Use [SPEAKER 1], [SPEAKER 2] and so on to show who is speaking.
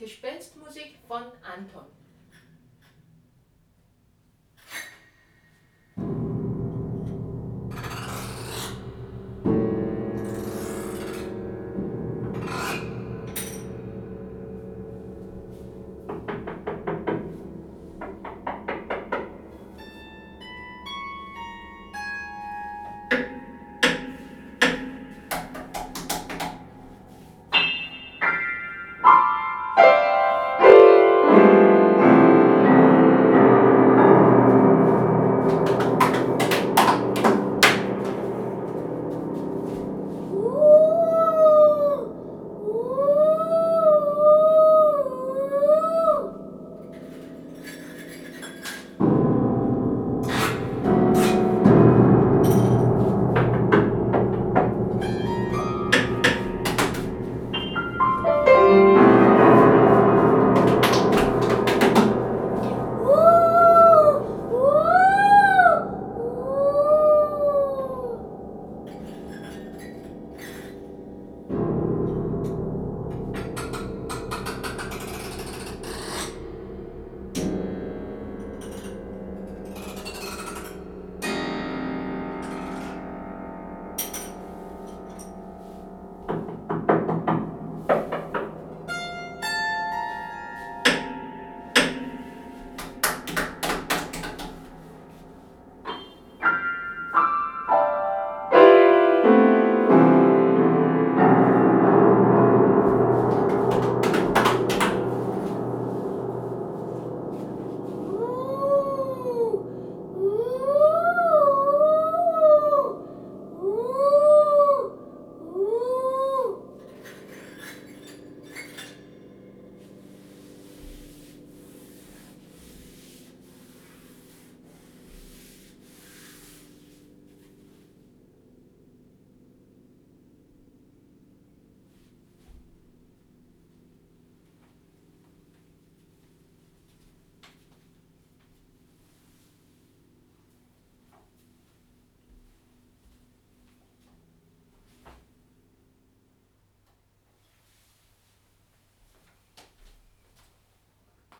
[SPEAKER 1] Gespenstmusik von Anton.